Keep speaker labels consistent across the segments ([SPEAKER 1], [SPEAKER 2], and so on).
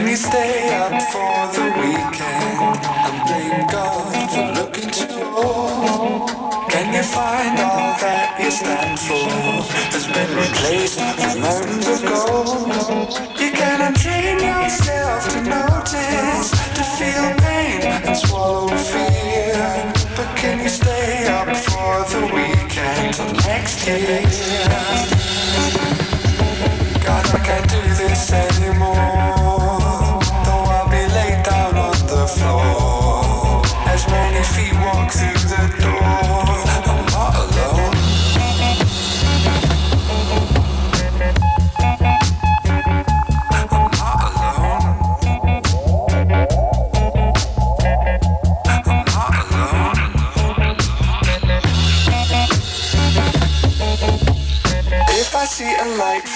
[SPEAKER 1] Can you stay up for the weekend and blame God for looking too old? Can you find all that you stand for has been replaced with mountains of gold? You can untrain yourself to notice, to feel pain and swallow fear. But can you stay up for the weekend till next year? God, I can't do this anymore.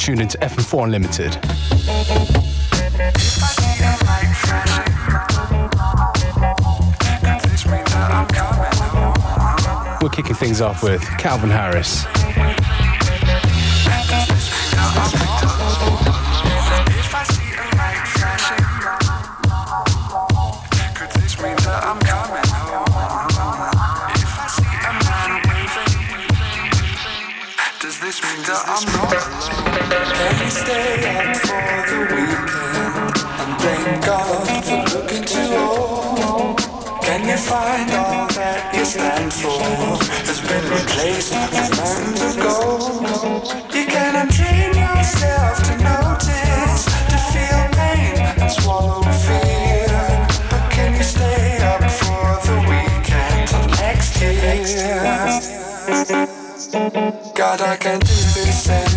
[SPEAKER 2] Tuned into FM4 Unlimited. We're kicking things off with Calvin Harris.
[SPEAKER 1] God, I can't do this anymore.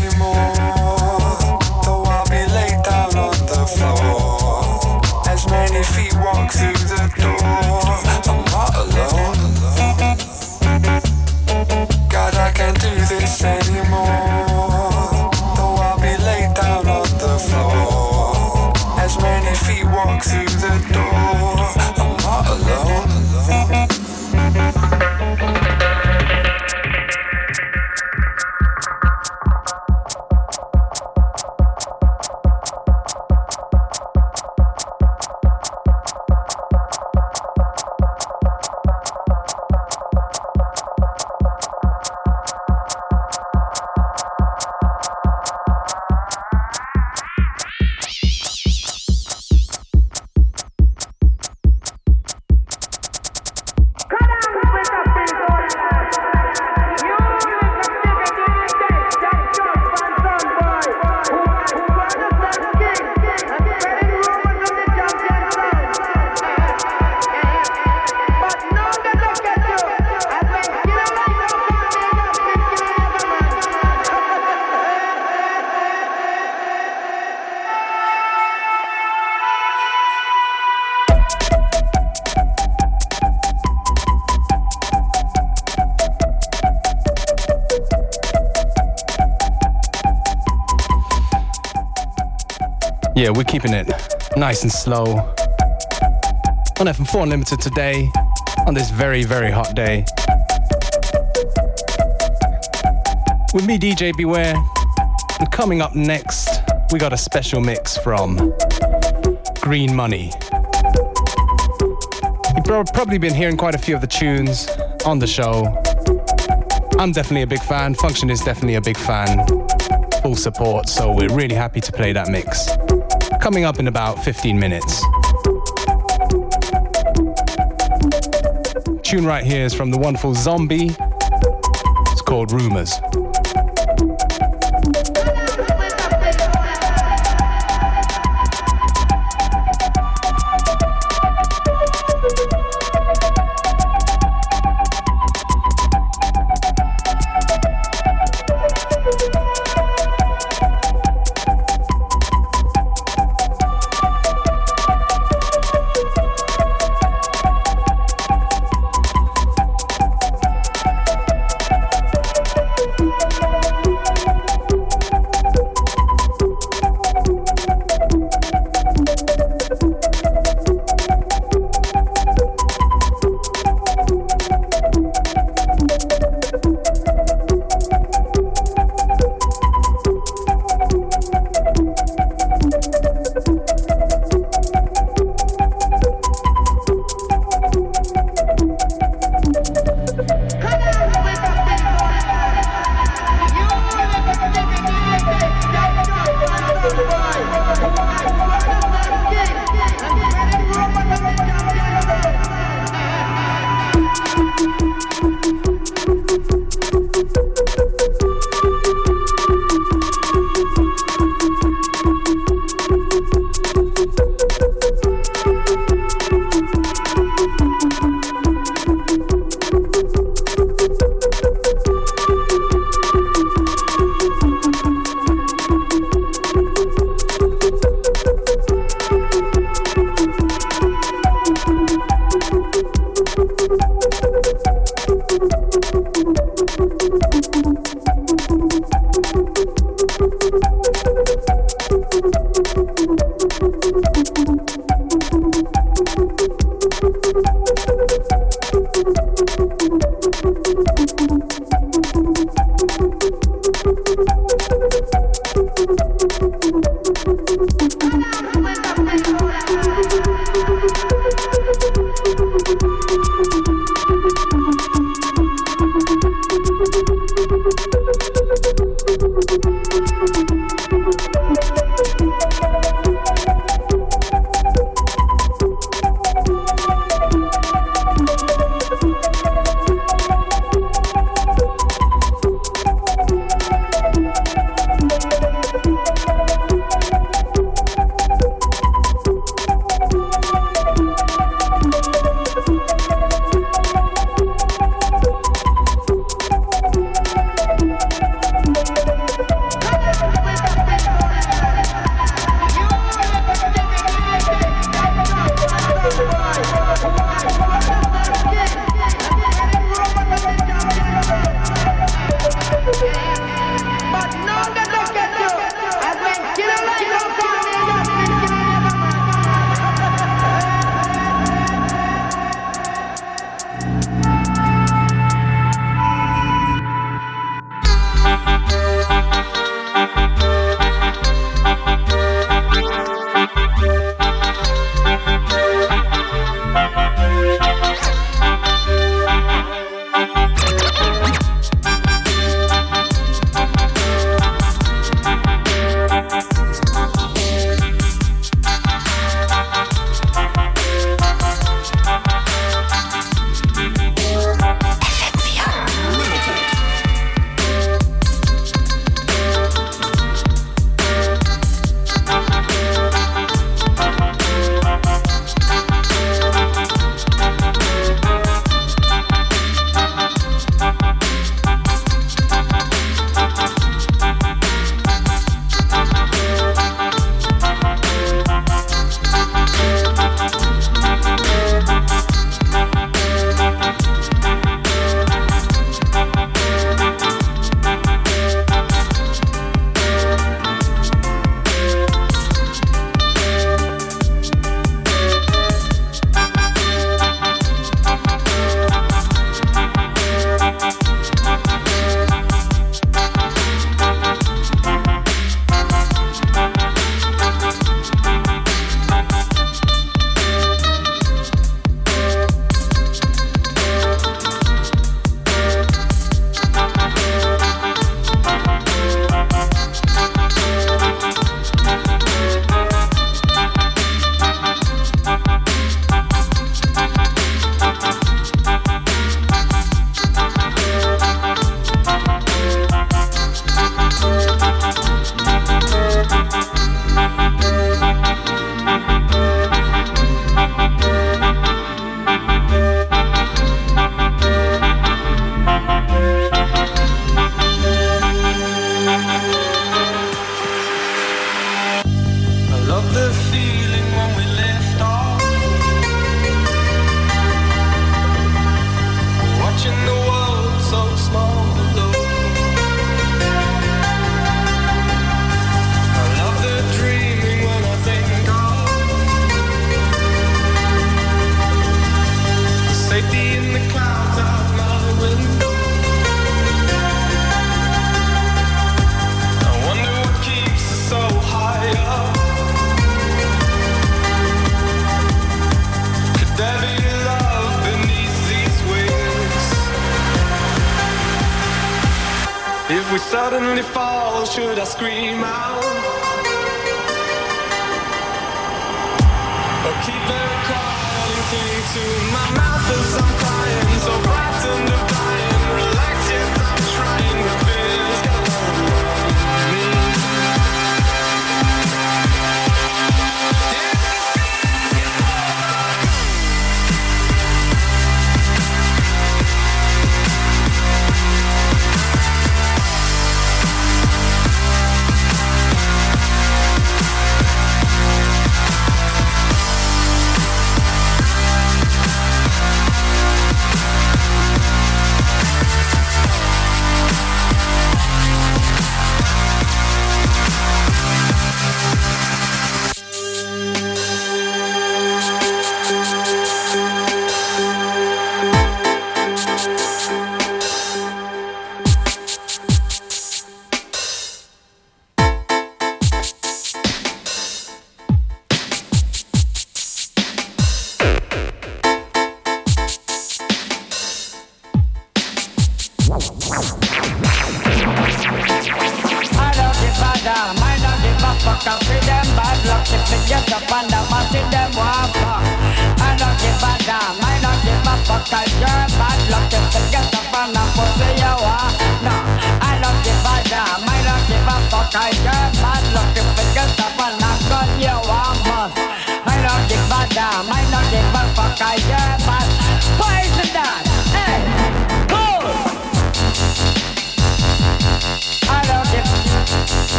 [SPEAKER 2] We're keeping it nice and slow. On FM4 Unlimited today, on this very, very hot day. With me, DJ Beware. And coming up next, we got a special mix from Green Money. You've probably been hearing quite a few of the tunes on the show. I'm definitely a big fan. Function is definitely a big fan. full support, so we're really happy to play that mix. Coming up in about 15 minutes. Tune right here is from the wonderful Zomby. It's called Rumors.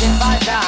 [SPEAKER 1] I
[SPEAKER 3] don't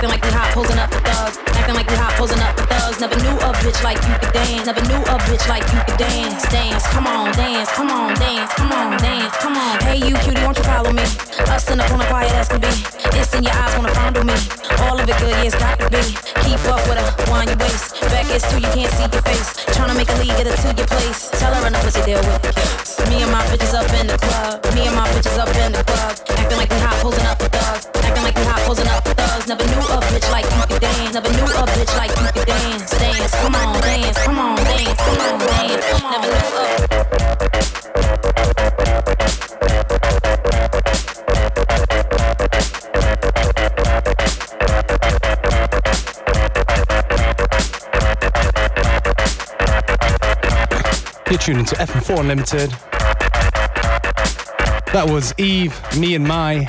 [SPEAKER 4] Acting like we hot, posing up for thugs. Acting like we hot, posing up for thugs. Never knew a bitch like you could dance. Never knew a bitch like you could dance. Dance. Come on, dance. Come on, dance. Come on, dance. Come on. Hey, you cutie, won't you follow me? Us in the corner, quiet as can be. It's in your eyes, wanna fondle me. All of it good, yeah, it's got to be. Keep up with her, wind your waist. Back is too, you can't see your face. Tryna make a lead, get her to your place. Tell her the pussy, deal with the. Me and my bitches up in the club. Me and my bitches up in the club. Acting like we hot, posing up for thugs. Acting like we hot, posing up. Never knew a bitch like you could dance. Never knew a bitch like you could dance. Dance, come on, dance, come on, dance, come on, dance. Never knew a
[SPEAKER 2] You're tuning to FM4 Unlimited. That was Eve, me and my.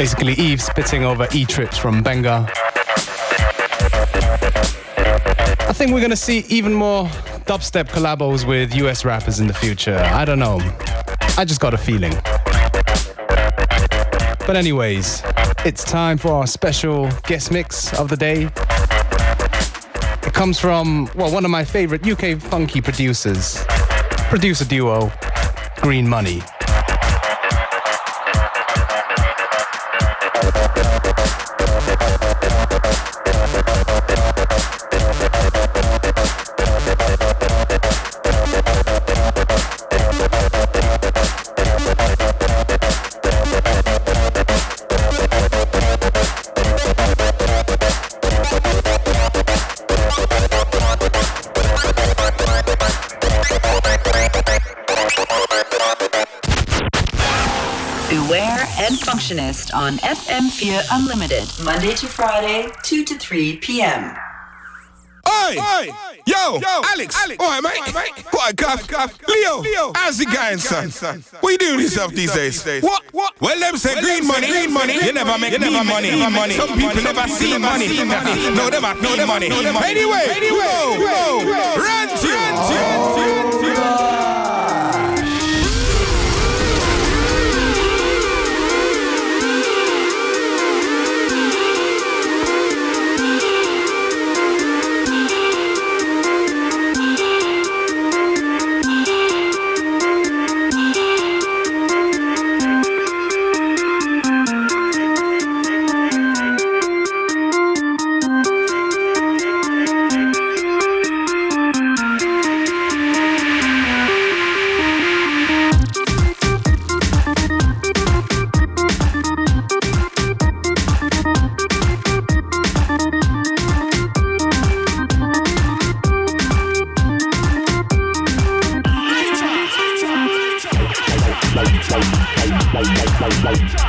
[SPEAKER 2] Basically, Eve spitting over E trips from Benga. I think we're gonna see even more dubstep collabos with US rappers in the future. I don't know. I just got a feeling. But, anyways, it's time for our special guest mix of the day. It comes from, well, one of my favorite UK funky producers, producer duo, Green Money.
[SPEAKER 5] Functionist on FM4 Unlimited, Monday to Friday, 2 to 3 p.m.
[SPEAKER 6] Oi! Oi! Yo, Yo, Alex, Alex. Oi, mate. Oi, mate. What, Cuff? Cuff. Leo, Leo, how's it going, son? son? What you doing yourself these days? What? What? Well, them say well, green money, green money. You never make you never money, money, money. Some people never see money. No, never, no, money. Anyway, anyway, run to, Bye.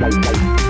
[SPEAKER 6] Bye.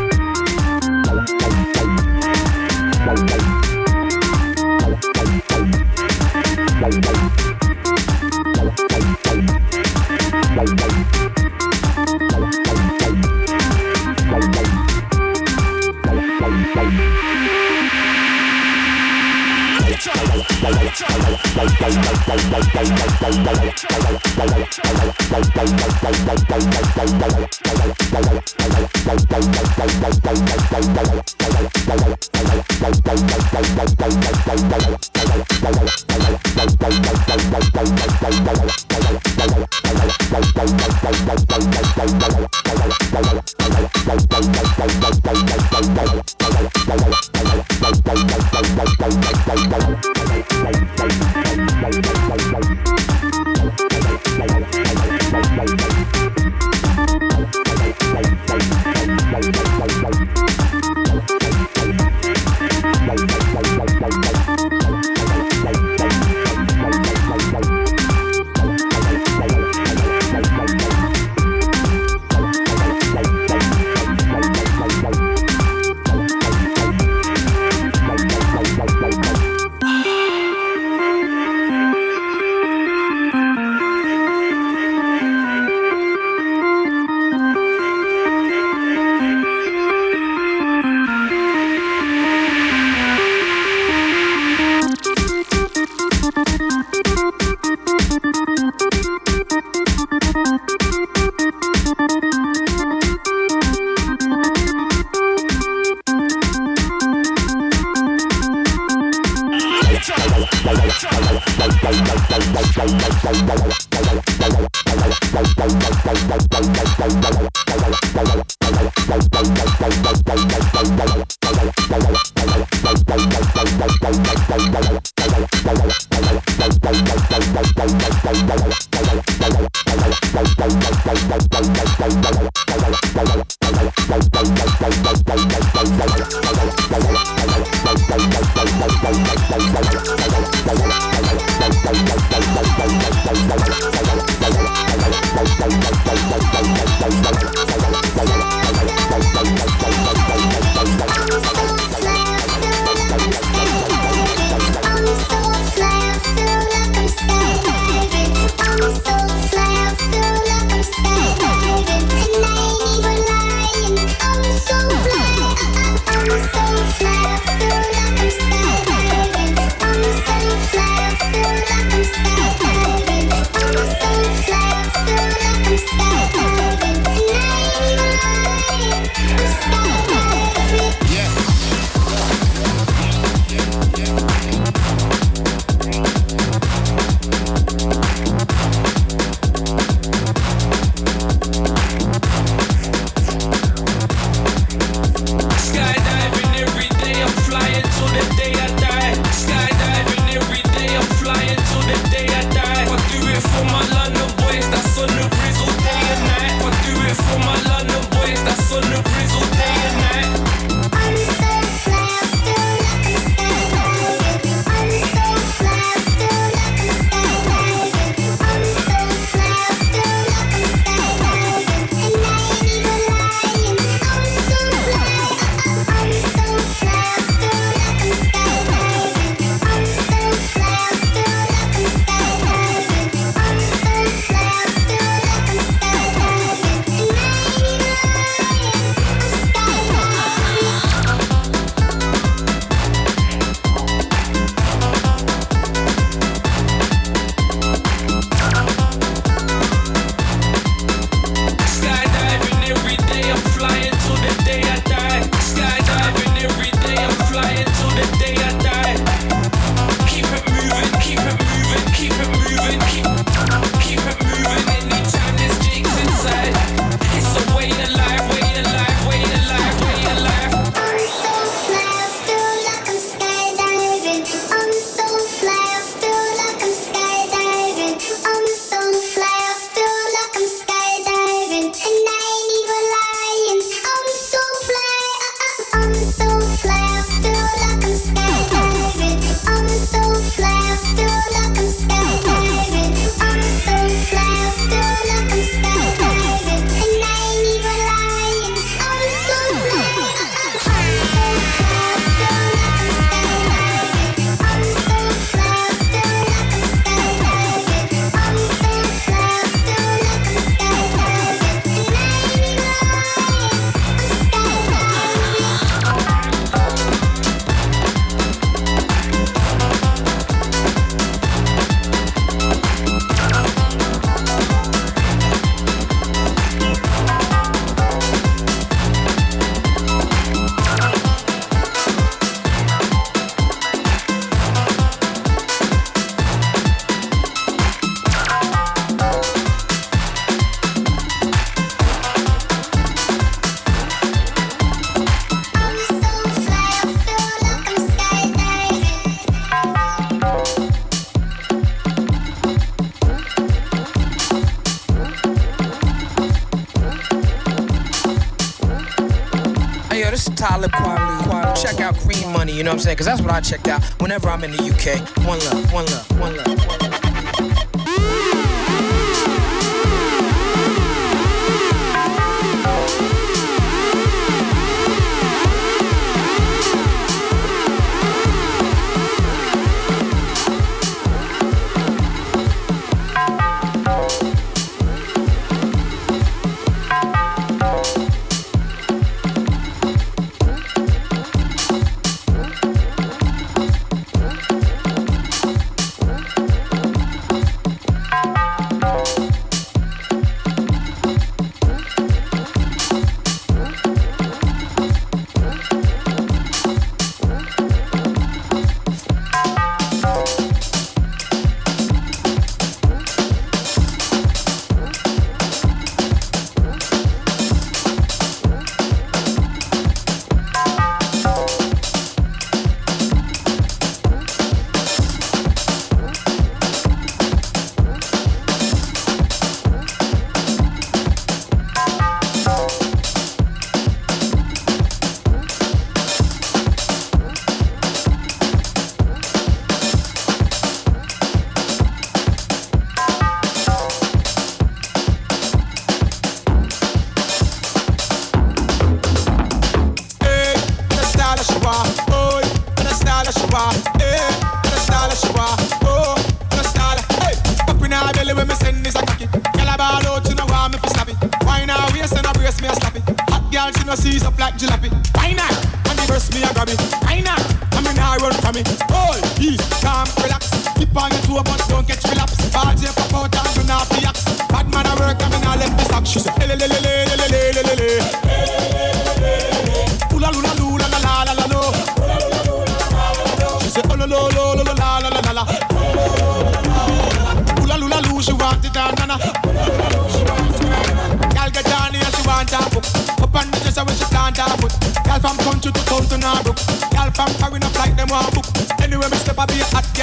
[SPEAKER 7] I'm saying? Cause that's what I checked out whenever I'm in the UK. One love, one love.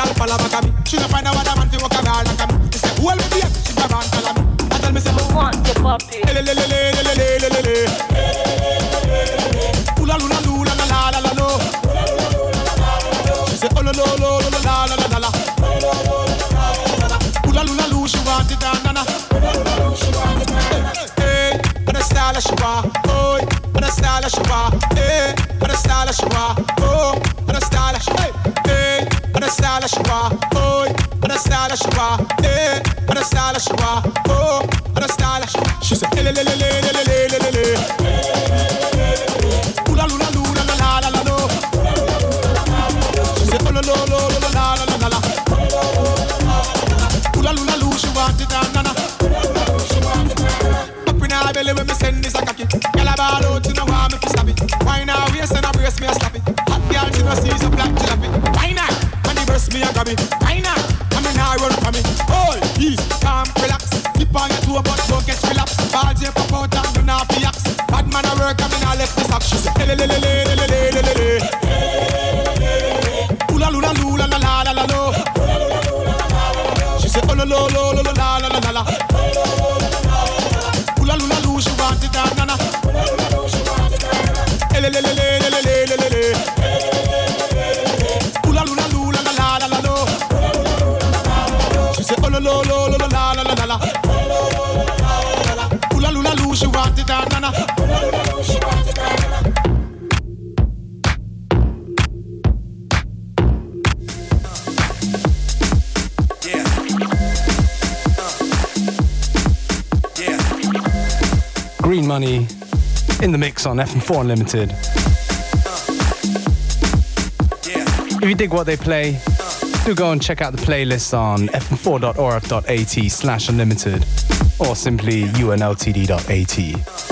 [SPEAKER 7] girl follow back at me. She no find a other man fi walk a girl like me. She say, "Who will be here?" She grab me. I tell me say, "I
[SPEAKER 8] want the
[SPEAKER 7] puppy." lo,
[SPEAKER 2] on FM4 Unlimited. If you dig what they play, do go and check out the playlist on fm4.orf.at slash unlimited or simply unltd.at.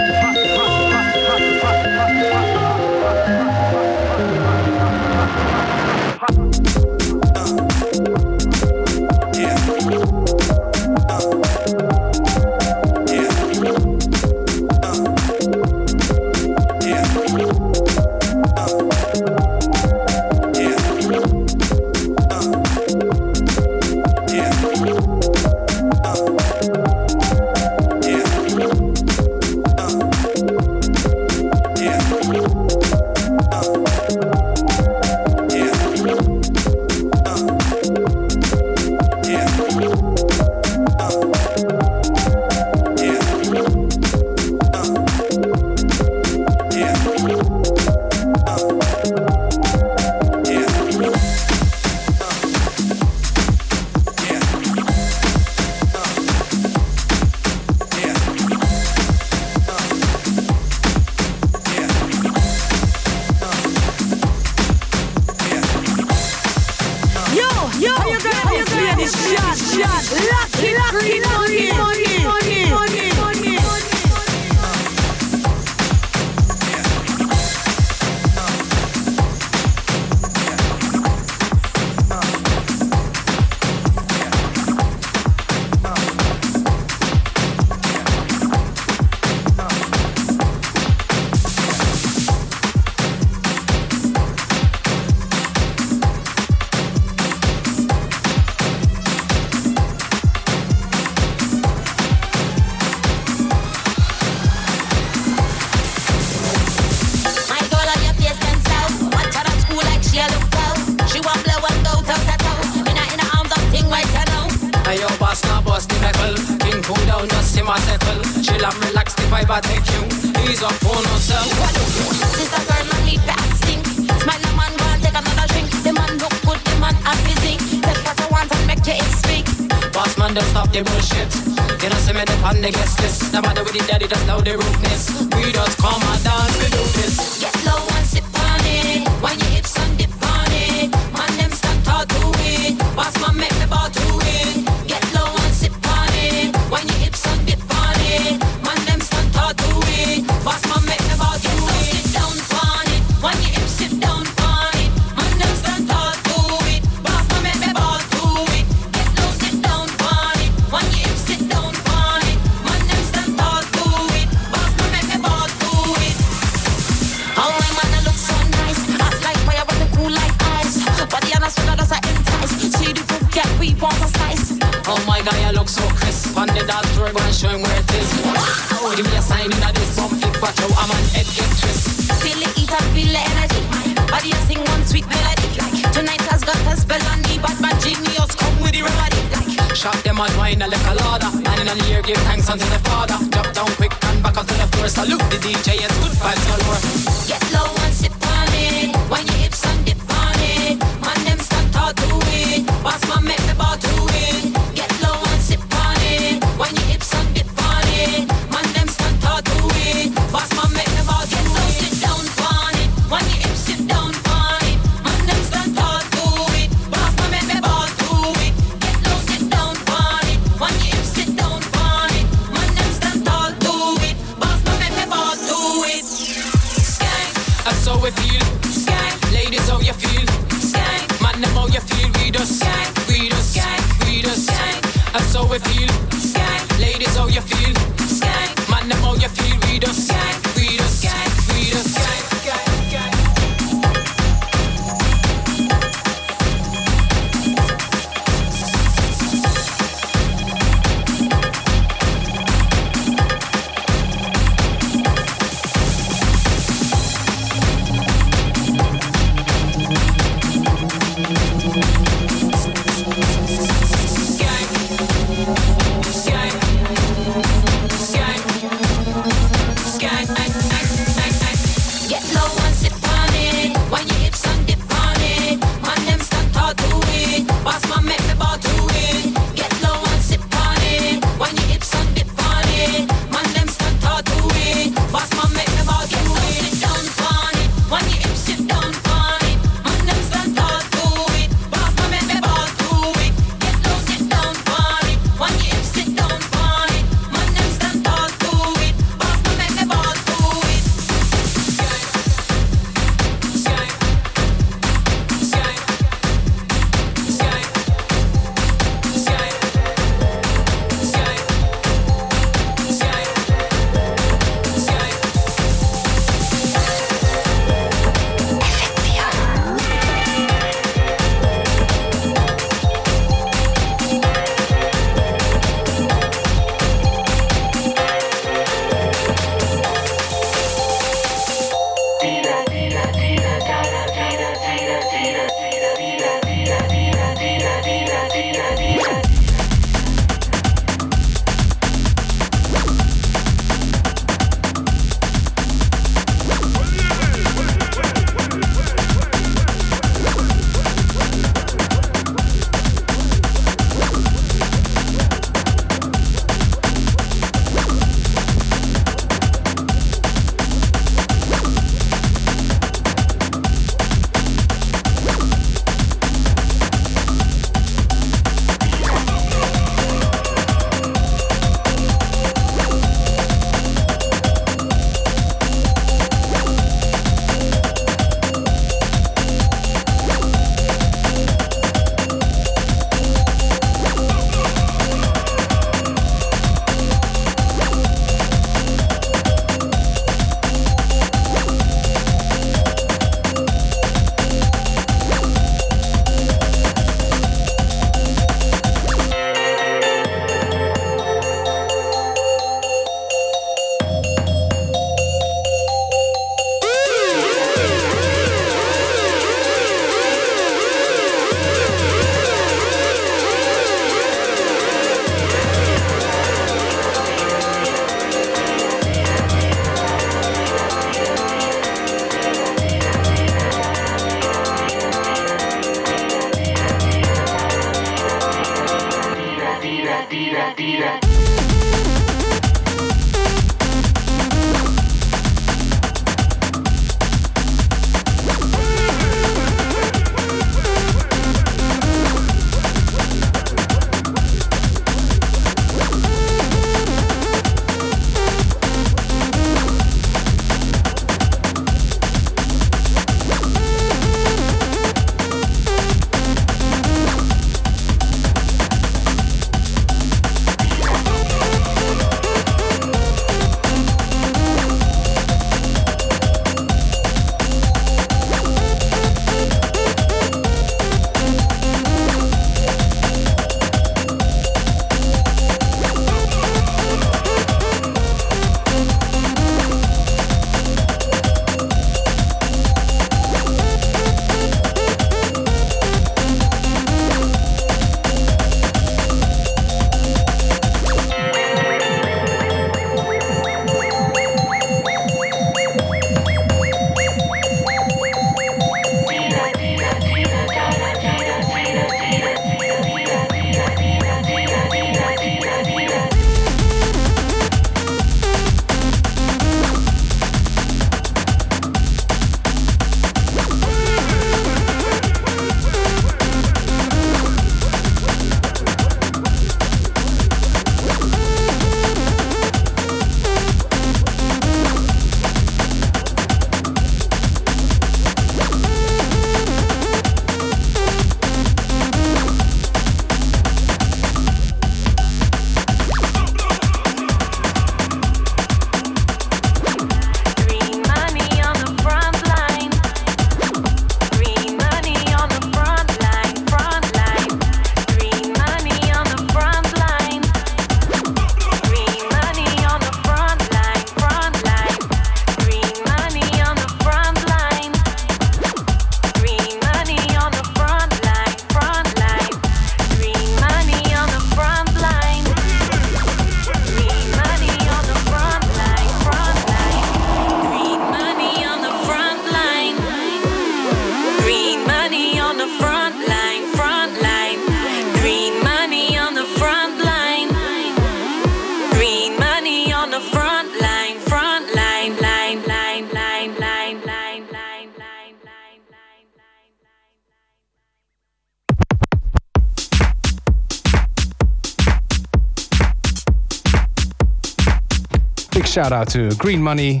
[SPEAKER 2] shout out to Green Money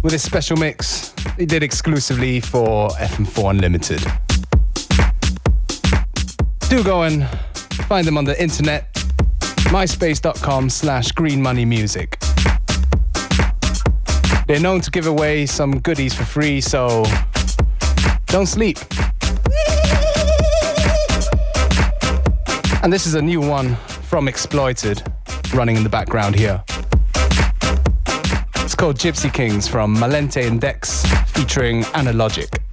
[SPEAKER 2] with this special mix they did exclusively for FM4 Unlimited. Do go and find them on the internet, myspace.com slash green money music. They're known to give away some goodies for free, so don't sleep. And this is a new one from Exploited running in the background here. It's called Gypsy Kings from Malente and Dex featuring Analogic.